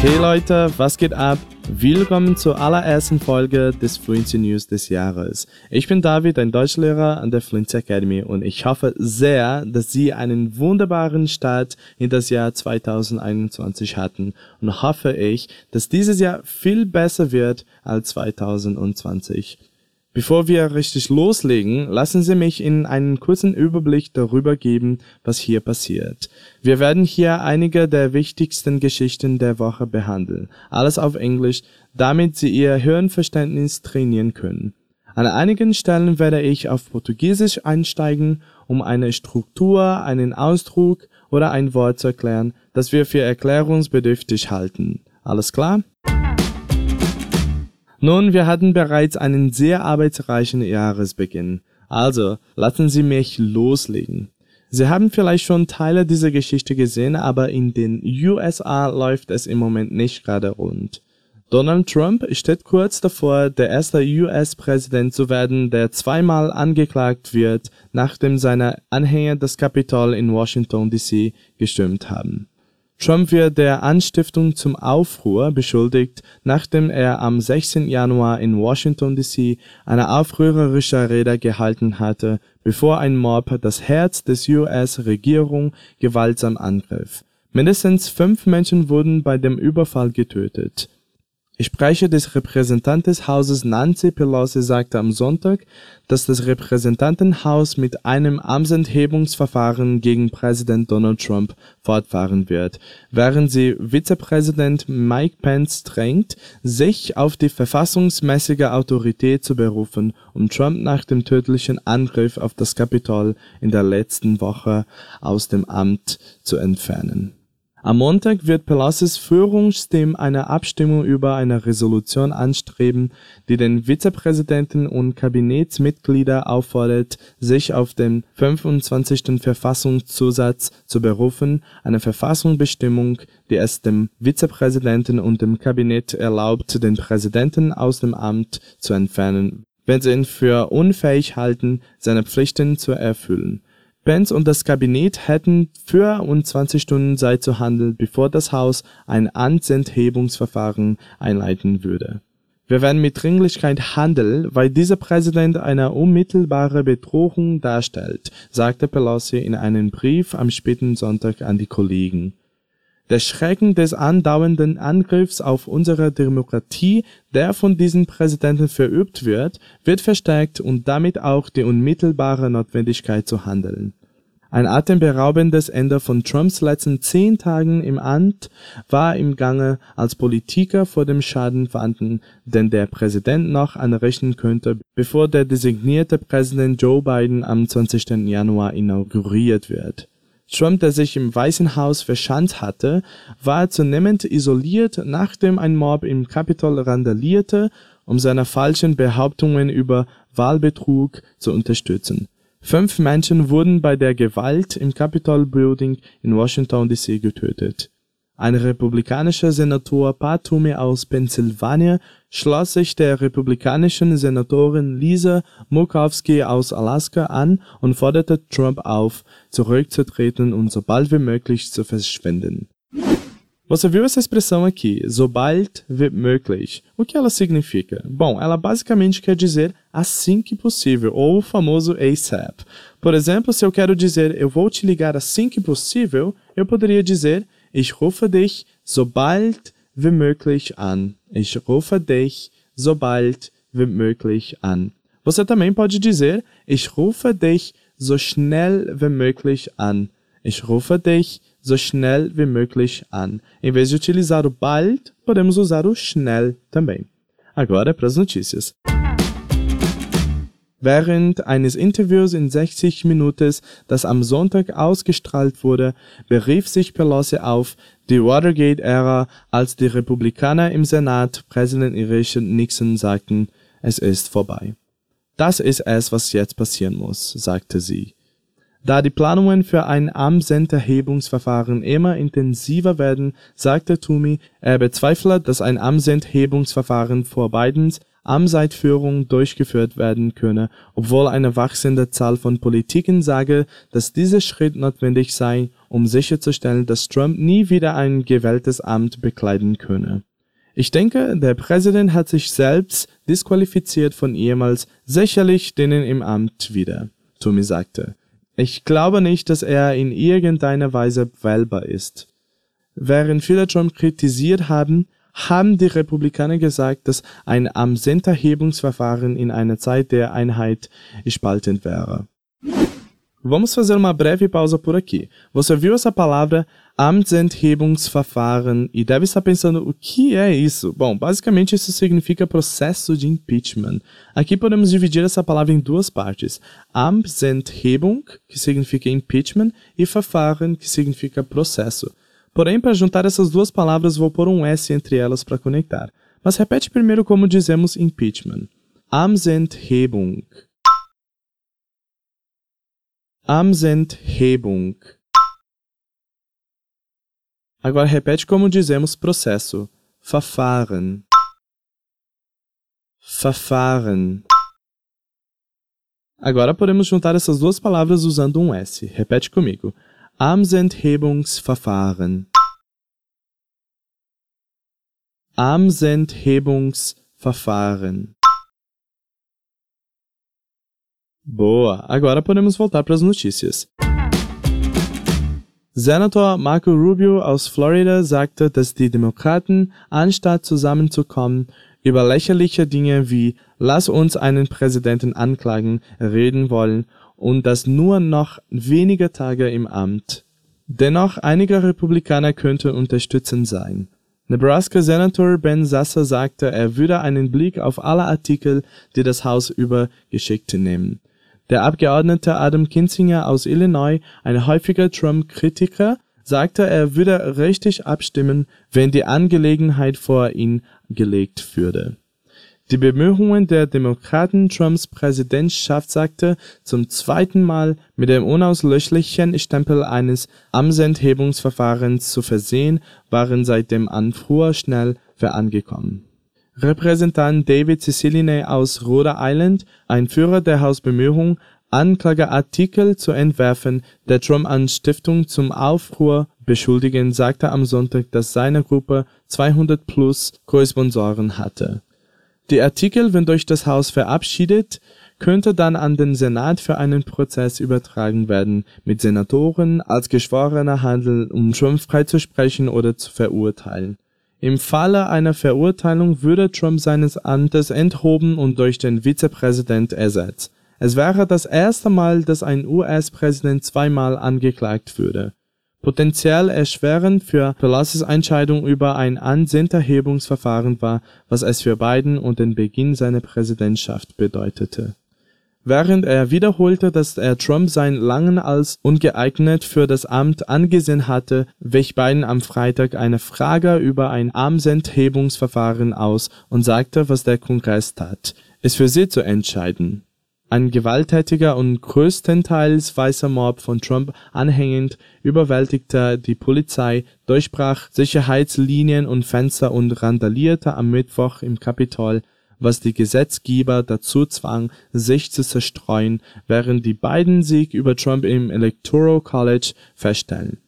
Hey Leute, was geht ab? Willkommen zur allerersten Folge des Fluency News des Jahres. Ich bin David, ein Deutschlehrer an der Fluency Academy und ich hoffe sehr, dass Sie einen wunderbaren Start in das Jahr 2021 hatten und hoffe ich, dass dieses Jahr viel besser wird als 2020. Bevor wir richtig loslegen, lassen Sie mich Ihnen einen kurzen Überblick darüber geben, was hier passiert. Wir werden hier einige der wichtigsten Geschichten der Woche behandeln, alles auf Englisch, damit Sie Ihr Hirnverständnis trainieren können. An einigen Stellen werde ich auf Portugiesisch einsteigen, um eine Struktur, einen Ausdruck oder ein Wort zu erklären, das wir für erklärungsbedürftig halten. Alles klar? Nun, wir hatten bereits einen sehr arbeitsreichen Jahresbeginn. Also, lassen Sie mich loslegen. Sie haben vielleicht schon Teile dieser Geschichte gesehen, aber in den USA läuft es im Moment nicht gerade rund. Donald Trump steht kurz davor, der erste US-Präsident zu werden, der zweimal angeklagt wird, nachdem seine Anhänger das Kapitol in Washington DC gestürmt haben. Trump wird der Anstiftung zum Aufruhr beschuldigt, nachdem er am 16. Januar in Washington D.C. eine aufrührerische Rede gehalten hatte, bevor ein Mob das Herz des US-Regierung gewaltsam angriff. Mindestens fünf Menschen wurden bei dem Überfall getötet Sprecher des Repräsentantenhauses Nancy Pelosi sagte am Sonntag, dass das Repräsentantenhaus mit einem Amtsenthebungsverfahren gegen Präsident Donald Trump fortfahren wird, während sie Vizepräsident Mike Pence drängt, sich auf die verfassungsmäßige Autorität zu berufen, um Trump nach dem tödlichen Angriff auf das Kapitol in der letzten Woche aus dem Amt zu entfernen am Montag wird Pelosis Führungsteam eine Abstimmung über eine Resolution anstreben, die den Vizepräsidenten und Kabinettsmitglieder auffordert, sich auf den 25. Verfassungszusatz zu berufen, eine Verfassungsbestimmung, die es dem Vizepräsidenten und dem Kabinett erlaubt, den Präsidenten aus dem Amt zu entfernen, wenn sie ihn für unfähig halten, seine Pflichten zu erfüllen Pence und das Kabinett hätten 24 Stunden Zeit zu handeln, bevor das Haus ein Amtsenthebungsverfahren einleiten würde. Wir werden mit Dringlichkeit handeln, weil dieser Präsident eine unmittelbare Bedrohung darstellt, sagte Pelosi in einem Brief am späten Sonntag an die Kollegen. Der Schrecken des andauernden Angriffs auf unsere Demokratie, der von diesem Präsidenten verübt wird, wird verstärkt und damit auch die unmittelbare Notwendigkeit zu handeln ein atemberaubendes Ende von Trumps letzten zehn Tagen im Amt war im Gange, als Politiker vor dem Schaden warnten, den der Präsident noch anrichten könnte, bevor der designierte Präsident Joe Biden am 20. Januar inauguriert wird. Trump, der sich im Weißen Haus verschanzt hatte, war zunehmend isoliert, nachdem ein Mob im Kapitol randalierte, um seine falschen Behauptungen über Wahlbetrug zu unterstützen Fünf Menschen wurden bei der Gewalt im Capitol Building in Washington D.C. getötet. Ein republikanischer Senator Pat Toomey aus Pennsylvania schloss sich der republikanischen Senatorin Lisa Murkowski aus Alaska an und forderte Trump auf, zurückzutreten und so bald wie möglich zu verschwinden Você viu essa expressão aqui, sobald wird möglich. O que ela significa? Bom, ela basicamente quer dizer assim que possível, ou o famoso ASAP. Por exemplo, se eu quero dizer eu vou te ligar assim que possível, eu poderia dizer ich rufe dich sobald wie möglich an. Ich rufe dich sobald wie möglich an. Você também pode dizer ich rufe dich so schnell wie möglich an. Ich rufe dich so schnell wie möglich an. Em vez de utilizar o bald, podemos usar o schnell também. Agora para as notícias. Während eines Interviews in 60 Minuten, das am Sonntag ausgestrahlt wurde, berief sich Pelosi auf die Watergate-Ära, als die Republikaner im Senat Präsident Richard Nixon sagten, es ist vorbei. Das ist es, was jetzt passieren muss, sagte sie. Da die Planungen für ein Amtsenthebungsverfahren immer intensiver werden, sagte Toomey, er bezweifle, dass ein Amtsenthebungsverfahren vor Bidens Amtseinführung durchgeführt werden könne, obwohl eine wachsende Zahl von Politikern sage, dass dieser Schritt notwendig sei, um sicherzustellen, dass Trump nie wieder ein gewähltes Amt bekleiden könne. Ich denke, der Präsident hat sich selbst disqualifiziert von ehemals sicherlich denen im Amt wieder, Tommy sagte. Ich glaube nicht, dass er in irgendeiner Weise wählbar ist. Während viele Trump kritisiert haben, haben die Republikaner gesagt, dass ein Amtsenterhebungsverfahren in einer Zeit der Einheit spaltend wäre. Vamos fazer uma breve pausa por aqui. Você viu essa palavra Amtsenthebungsverfahren e deve estar pensando o que é isso? Bom, basicamente isso significa processo de impeachment. Aqui podemos dividir essa palavra em duas partes: Amtsenthebung, que significa impeachment, e Verfahren, que significa processo. Porém, para juntar essas duas palavras, vou pôr um S entre elas para conectar. Mas repete primeiro como dizemos impeachment. Amtsenthebung. Amtsenthebung. Agora repete como dizemos processo. Verfahren. Verfahren. Agora podemos juntar essas duas palavras usando um S. Repete comigo. Amtsenthebungsverfahren. Amtsenthebungsverfahren. Boa! Agora podemos voltar para as notícias. Senator Marco Rubio aus Florida sagte, dass die Demokraten, anstatt zusammenzukommen, über lächerliche Dinge wie Lass uns einen Präsidenten anklagen reden wollen und das nur noch wenige Tage im Amt. Dennoch einige Republikaner könnten unterstützend sein. Nebraska-Senator Ben Sasser sagte, er würde einen Blick auf alle Artikel, die das Haus übergeschickt nehmen. Der Abgeordnete Adam Kinzinger aus Illinois, ein häufiger Trump-Kritiker, sagte, er würde richtig abstimmen, wenn die Angelegenheit vor ihn gelegt würde die Bemühungen der Demokraten, Trumps Präsidentschaftsakte zum zweiten Mal mit dem unauslöschlichen Stempel eines Amtsenthebungsverfahrens zu versehen, waren seit dem Anfuhr schnell vorangekommen. Repräsentant David Cicilline aus Rhode Island, ein Führer der Hausbemühungen, Anklageartikel zu entwerfen, der Trump an Stiftung zum Aufruhr beschuldigen, sagte am Sonntag, dass seine Gruppe 200 plus Korresponsoren hatte die Artikel, wenn durch das Haus verabschiedet, könnte dann an den Senat für einen Prozess übertragen werden, mit Senatoren als geschworener handeln, um Trump freizusprechen oder zu verurteilen. Im Falle einer Verurteilung würde Trump seines Amtes enthoben und durch den Vizepräsident ersetzt. Es wäre das erste Mal, dass ein US-Präsident zweimal angeklagt würde Potenziell erschwerend für Pelosi's Entscheidung über ein Ansenderhebungsverfahren war, was es für Biden und den Beginn seiner Präsidentschaft bedeutete. Während er wiederholte, dass er Trump sein Langen als ungeeignet für das Amt angesehen hatte, wich Biden am Freitag eine Frage über ein Amtsenthebungsverfahren aus und sagte, was der Kongress tat, es für sie zu entscheiden. Ein gewalttätiger und größtenteils weißer Mob von Trump anhängend überwältigte die Polizei, durchbrach Sicherheitslinien und Fenster und randalierte am Mittwoch im Kapitol, was die Gesetzgeber dazu zwang, sich zu zerstreuen, während die beiden Sieg über Trump im Electoral College feststellen.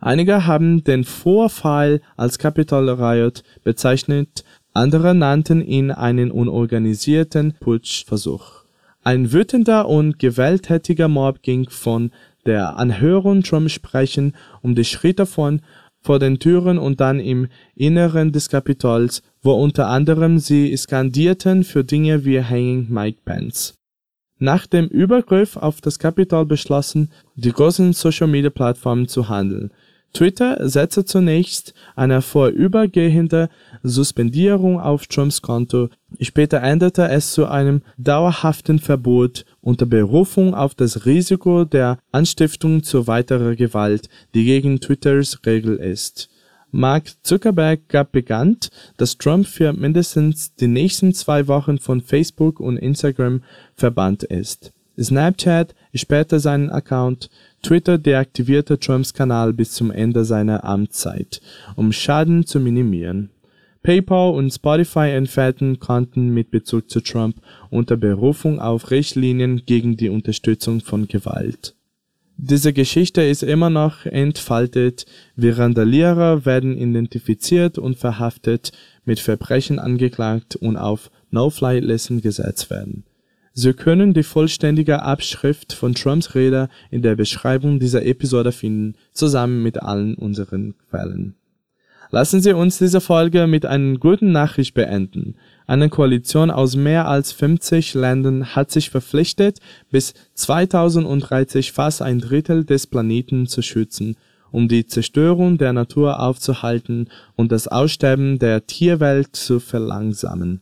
Einige haben den Vorfall als Capitol Riot bezeichnet, andere nannten ihn einen unorganisierten Putschversuch ein wütender und gewalttätiger Mob ging von der Anhörung Trump sprechen, um die Schritte von vor den Türen und dann im Inneren des Kapitols, wo unter anderem sie skandierten für Dinge wie Hanging Mike Pence. Nach dem Übergriff auf das Kapitol beschlossen die großen Social-Media-Plattformen zu handeln Twitter setzte zunächst eine vorübergehende Suspendierung auf Trumps Konto, später änderte es zu einem dauerhaften Verbot unter Berufung auf das Risiko der Anstiftung zu weiterer Gewalt, die gegen Twitters Regel ist. Mark Zuckerberg gab bekannt, dass Trump für mindestens die nächsten zwei Wochen von Facebook und Instagram verbannt ist. Snapchat sperrte seinen Account, Twitter deaktivierte Trumps Kanal bis zum Ende seiner Amtszeit, um Schaden zu minimieren. PayPal und Spotify entfernten Konten mit Bezug zu Trump unter Berufung auf Richtlinien gegen die Unterstützung von Gewalt. Diese Geschichte ist immer noch entfaltet, wie Randalierer werden identifiziert und verhaftet, mit Verbrechen angeklagt und auf No-Fly-Listen gesetzt werden. Sie können die vollständige Abschrift von Trumps Rede in der Beschreibung dieser Episode finden, zusammen mit allen unseren Quellen. Lassen Sie uns diese Folge mit einer guten Nachricht beenden. Eine Koalition aus mehr als 50 Ländern hat sich verpflichtet, bis 2030 fast ein Drittel des Planeten zu schützen, um die Zerstörung der Natur aufzuhalten und das Aussterben der Tierwelt zu verlangsamen.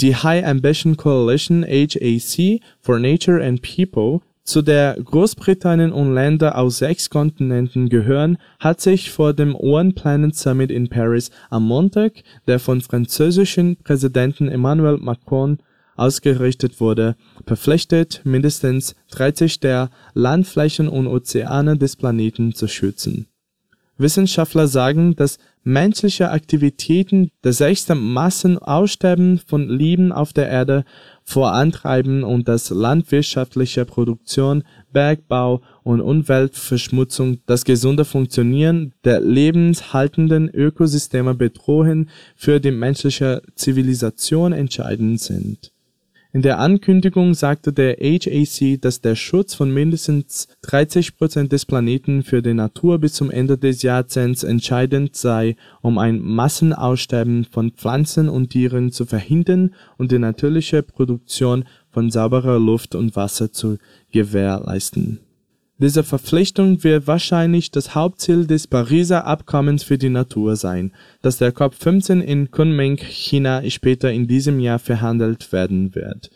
Die High Ambition Coalition HAC for Nature and People zu der Großbritannien und Länder aus sechs Kontinenten gehören, hat sich vor dem One Planet Summit in Paris am Montag, der von französischen Präsidenten Emmanuel Macron ausgerichtet wurde, verpflichtet, mindestens 30 der Landflächen und Ozeane des Planeten zu schützen. Wissenschaftler sagen, dass menschliche Aktivitäten das sechste Massenaussterben von Leben auf der Erde vorantreiben und dass landwirtschaftliche Produktion, Bergbau und Umweltverschmutzung das gesunde Funktionieren der lebenshaltenden Ökosysteme bedrohen, für die menschliche Zivilisation entscheidend sind in der Ankündigung sagte der HAC, dass der Schutz von mindestens 30 Prozent des Planeten für die Natur bis zum Ende des Jahrzehnts entscheidend sei, um ein Massenaussterben von Pflanzen und Tieren zu verhindern und die natürliche Produktion von sauberer Luft und Wasser zu gewährleisten diese Verpflichtung wird wahrscheinlich das Hauptziel des Pariser Abkommens für die Natur sein, das der COP15 in Kunming, China später in diesem Jahr verhandelt werden wird.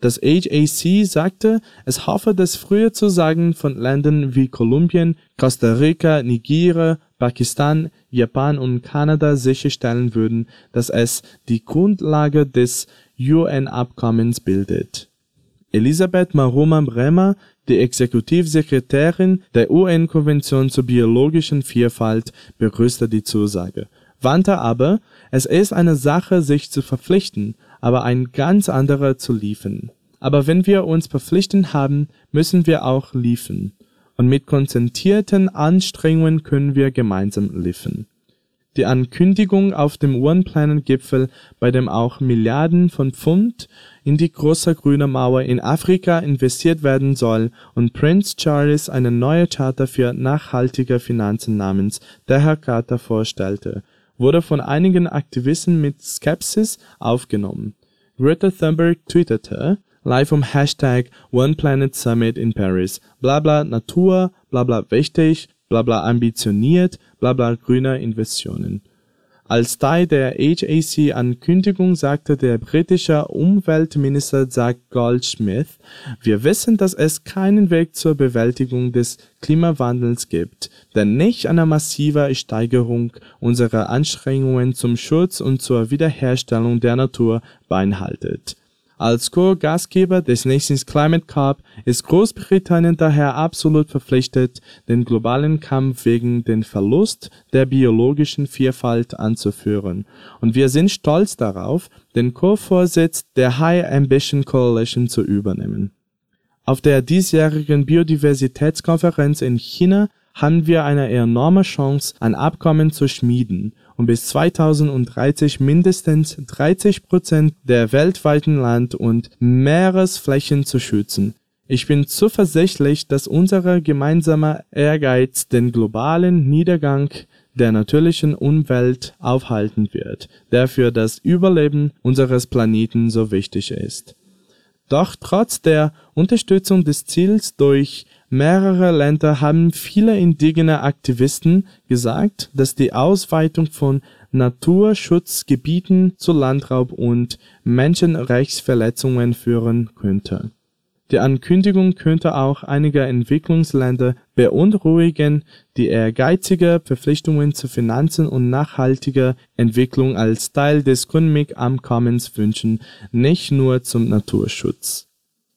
Das HAC sagte, es hoffe das frühe Zusagen von Ländern wie Kolumbien, Costa Rica, Nigeria, Pakistan, Japan und Kanada sicherstellen würden, dass es die Grundlage des UN-Abkommens bildet. Elisabeth Maroma Bremer die Exekutivsekretärin der UN-Konvention zur biologischen Vielfalt begrüßte die Zusage, wandte aber, es ist eine Sache, sich zu verpflichten, aber ein ganz anderer zu liefern. Aber wenn wir uns verpflichten haben, müssen wir auch liefern. Und mit konzentrierten Anstrengungen können wir gemeinsam liefern die Ankündigung auf dem One-Planet-Gipfel, bei dem auch Milliarden von Pfund in die Große Grüne Mauer in Afrika investiert werden soll und Prince Charles eine neue Charta für nachhaltige Finanzen namens der Charta vorstellte, wurde von einigen Aktivisten mit Skepsis aufgenommen. Greta Thunberg twitterte, live vom Hashtag One Planet Summit in Paris, blabla Natur, blabla wichtig, blabla ambitioniert, blabla grüner Investitionen. Als Teil der HAC-Ankündigung sagte der britische Umweltminister Zach Goldsmith, wir wissen, dass es keinen Weg zur Bewältigung des Klimawandels gibt, der nicht eine massive Steigerung unserer Anstrengungen zum Schutz und zur Wiederherstellung der Natur beinhaltet als Co-Gastgeber des nächsten Climate Cup ist Großbritannien daher absolut verpflichtet, den globalen Kampf wegen den Verlust der biologischen Vielfalt anzuführen, und wir sind stolz darauf, den Co-Vorsitz der High Ambition Coalition zu übernehmen. Auf der diesjährigen Biodiversitätskonferenz in China haben wir eine enorme Chance, ein Abkommen zu schmieden und bis 2030 mindestens 30 Prozent der weltweiten Land- und Meeresflächen zu schützen. Ich bin zuversichtlich, dass unser gemeinsamer Ehrgeiz den globalen Niedergang der natürlichen Umwelt aufhalten wird, der für das Überleben unseres Planeten so wichtig ist. Doch trotz der Unterstützung des Ziels durch mehrere Länder haben viele indigene Aktivisten gesagt, dass die Ausweitung von Naturschutzgebieten zu Landraub und Menschenrechtsverletzungen führen könnte. Die Ankündigung könnte auch einige Entwicklungsländer beunruhigen, die ehrgeizige Verpflichtungen zu Finanzen und nachhaltiger Entwicklung als Teil des Kunming-Abkommens wünschen, nicht nur zum Naturschutz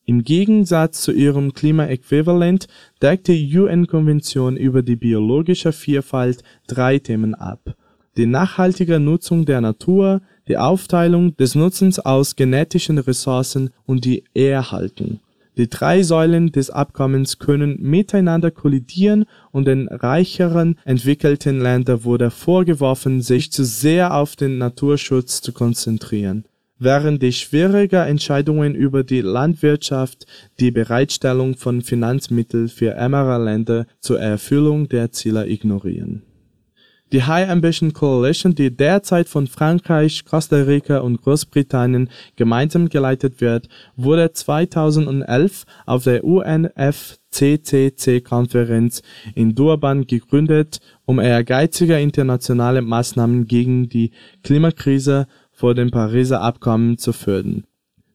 im Gegensatz zu ihrem Klimaäquivalent deckt die UN-Konvention über die biologische Vielfalt drei Themen ab: die nachhaltige Nutzung der Natur, die Aufteilung des Nutzens aus genetischen Ressourcen und die Erhaltung. Die drei Säulen des Abkommens können miteinander kollidieren und den reicheren entwickelten Ländern wurde vorgeworfen, sich zu sehr auf den Naturschutz zu konzentrieren, während die schwieriger Entscheidungen über die Landwirtschaft die Bereitstellung von Finanzmitteln für ärmere Länder zur Erfüllung der Ziele ignorieren. Die High Ambition Coalition, die derzeit von Frankreich, Costa Rica und Großbritannien gemeinsam geleitet wird, wurde 2011 auf der UNFCCC-Konferenz in Durban gegründet, um ehrgeizige internationale Maßnahmen gegen die Klimakrise vor dem Pariser Abkommen zu fördern.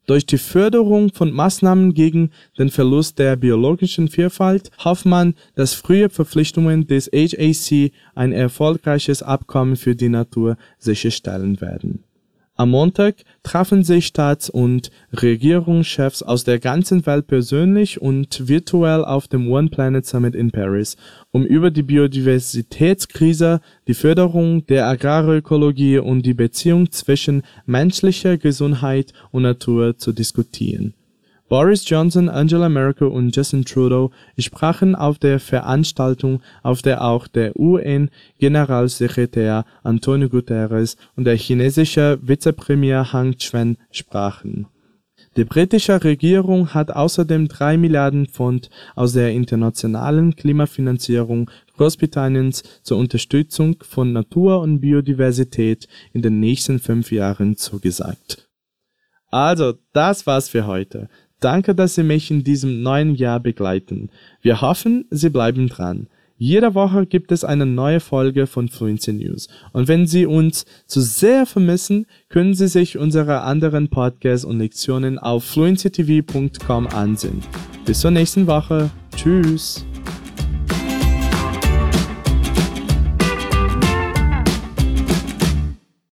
Durch die Förderung von Maßnahmen gegen den Verlust der biologischen Vielfalt hofft man, dass frühe Verpflichtungen des HAC ein erfolgreiches Abkommen für die Natur sicherstellen werden. Am Montag trafen sich Staats- und Regierungschefs aus der ganzen Welt persönlich und virtuell auf dem One Planet Summit in Paris, um über die Biodiversitätskrise, die Förderung der Agrarökologie und die Beziehung zwischen menschlicher Gesundheit und Natur zu diskutieren Boris Johnson, Angela Merkel und Justin Trudeau sprachen auf der Veranstaltung, auf der auch der UN-Generalsekretär Antonio Guterres und der chinesische Vizepremier Han Zhuan sprachen. Die britische Regierung hat außerdem drei Milliarden Pfund aus der internationalen Klimafinanzierung Großbritanniens zur Unterstützung von Natur und Biodiversität in den nächsten fünf Jahren zugesagt. Also, das war's für heute. Danke, dass Sie mich in diesem neuen Jahr begleiten. Wir hoffen, Sie bleiben dran. Jede Woche gibt es eine neue Folge von Fluency News. Und wenn Sie uns zu sehr vermissen, können Sie sich unsere anderen Podcasts und Lektionen auf fluencytv.com ansehen. Bis zur nächsten Woche. Tschüss.